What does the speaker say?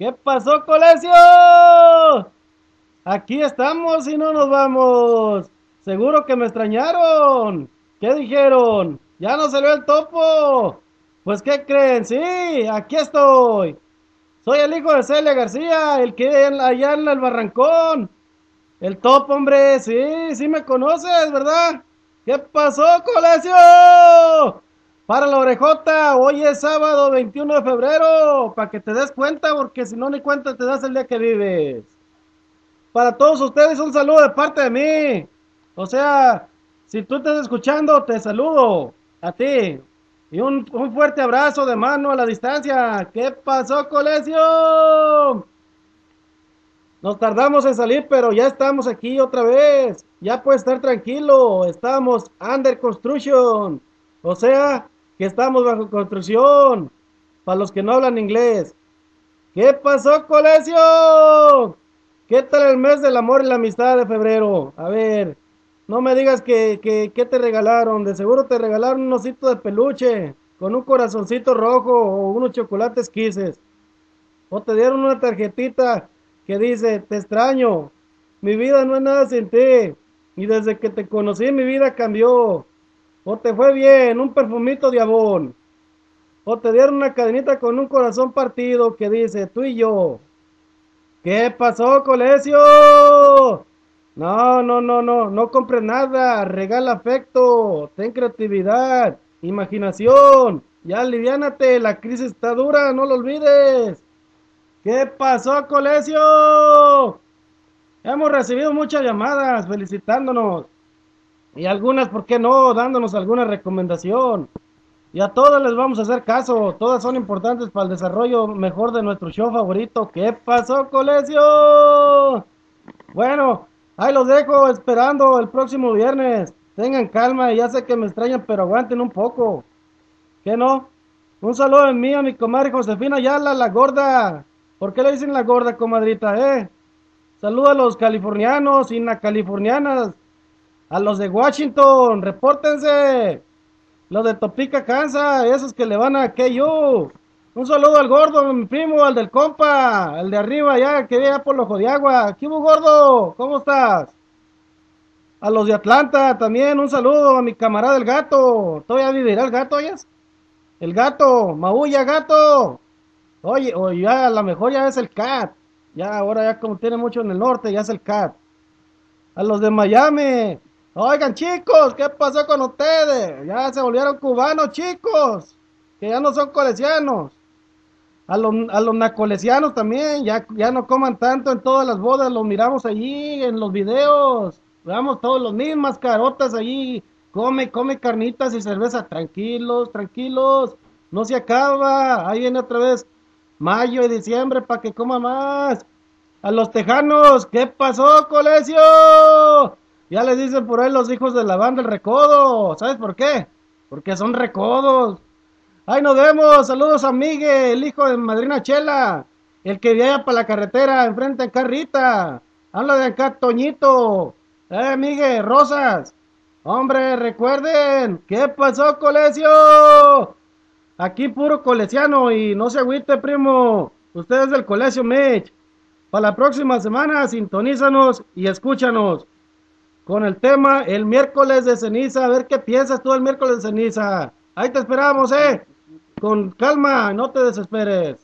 ¿Qué pasó, Colegio? Aquí estamos y no nos vamos. Seguro que me extrañaron. ¿Qué dijeron? Ya no salió el topo. Pues, ¿qué creen? Sí, aquí estoy. Soy el hijo de Celia García, el que allá en el barrancón. El topo, hombre, sí, sí me conoces, ¿verdad? ¿Qué pasó, colegio? Para la orejota, hoy es sábado 21 de febrero, para que te des cuenta, porque si no ni cuenta te das el día que vives. Para todos ustedes un saludo de parte de mí. O sea, si tú estás escuchando, te saludo a ti. Y un, un fuerte abrazo de mano a la distancia. ¿Qué pasó, colegio? Nos tardamos en salir, pero ya estamos aquí otra vez. Ya puede estar tranquilo. Estamos under construction. O sea, que estamos bajo construcción. Para los que no hablan inglés. ¿Qué pasó, colegio? ¿Qué tal el mes del amor y la amistad de febrero? A ver, no me digas que, que, que te regalaron. De seguro te regalaron un osito de peluche con un corazoncito rojo o unos chocolates quises. O te dieron una tarjetita que dice, te extraño, mi vida no es nada sin ti, y desde que te conocí mi vida cambió, o te fue bien, un perfumito de abón, o te dieron una cadenita con un corazón partido que dice, tú y yo. ¿Qué pasó, colegio? No, no, no, no, no compres nada, regala afecto, ten creatividad, imaginación, ya aliviánate, la crisis está dura, no lo olvides. ¿Qué pasó, colegio? Hemos recibido muchas llamadas felicitándonos. Y algunas, ¿por qué no? Dándonos alguna recomendación. Y a todas les vamos a hacer caso. Todas son importantes para el desarrollo mejor de nuestro show favorito. ¿Qué pasó, colegio? Bueno, ahí los dejo esperando el próximo viernes. Tengan calma ya sé que me extrañan, pero aguanten un poco. ¿Qué no? Un saludo en mí a mi comadre Josefina Yala, la gorda. ¿Por qué le dicen la gorda, comadrita, eh? Saluda a los californianos y las californianas. A los de Washington, repórtense. Los de Topica, Kansas, esos que le van a KU. Un saludo al gordo, mi primo, al del compa, al de arriba ya, que vea por ojo de agua. ¿Qué hubo, gordo? ¿Cómo estás? A los de Atlanta también, un saludo a mi camarada el gato. ¿Todavía vivirá el gato, oyes? El gato, maulla gato. Oye, o ya a lo mejor ya es el CAT. Ya ahora ya como tiene mucho en el norte, ya es el CAT. A los de Miami. Oigan chicos, ¿qué pasó con ustedes? Ya se volvieron cubanos chicos. Que ya no son colesianos. A los, a los nacolesianos también, ya, ya no coman tanto en todas las bodas, los miramos allí en los videos. Veamos todos los mismas carotas allí. Come, come carnitas y cerveza. Tranquilos, tranquilos. No se acaba. Ahí viene otra vez mayo y diciembre para que coma más. A los tejanos, ¿qué pasó, colegio? Ya les dicen por ahí los hijos de la banda el recodo. ¿Sabes por qué? Porque son recodos. Ahí nos vemos. Saludos a Miguel, el hijo de Madrina Chela. El que viaja para la carretera enfrente de Carrita. Habla de acá, Toñito. Eh, Miguel, Rosas. Hombre, recuerden. ¿Qué pasó, colegio? Aquí puro colesiano y no se agüite, primo. Usted es del colegio Mitch. Para la próxima semana, sintonízanos y escúchanos con el tema el miércoles de ceniza. A ver qué piensas tú el miércoles de ceniza. Ahí te esperamos, eh. Con calma, no te desesperes.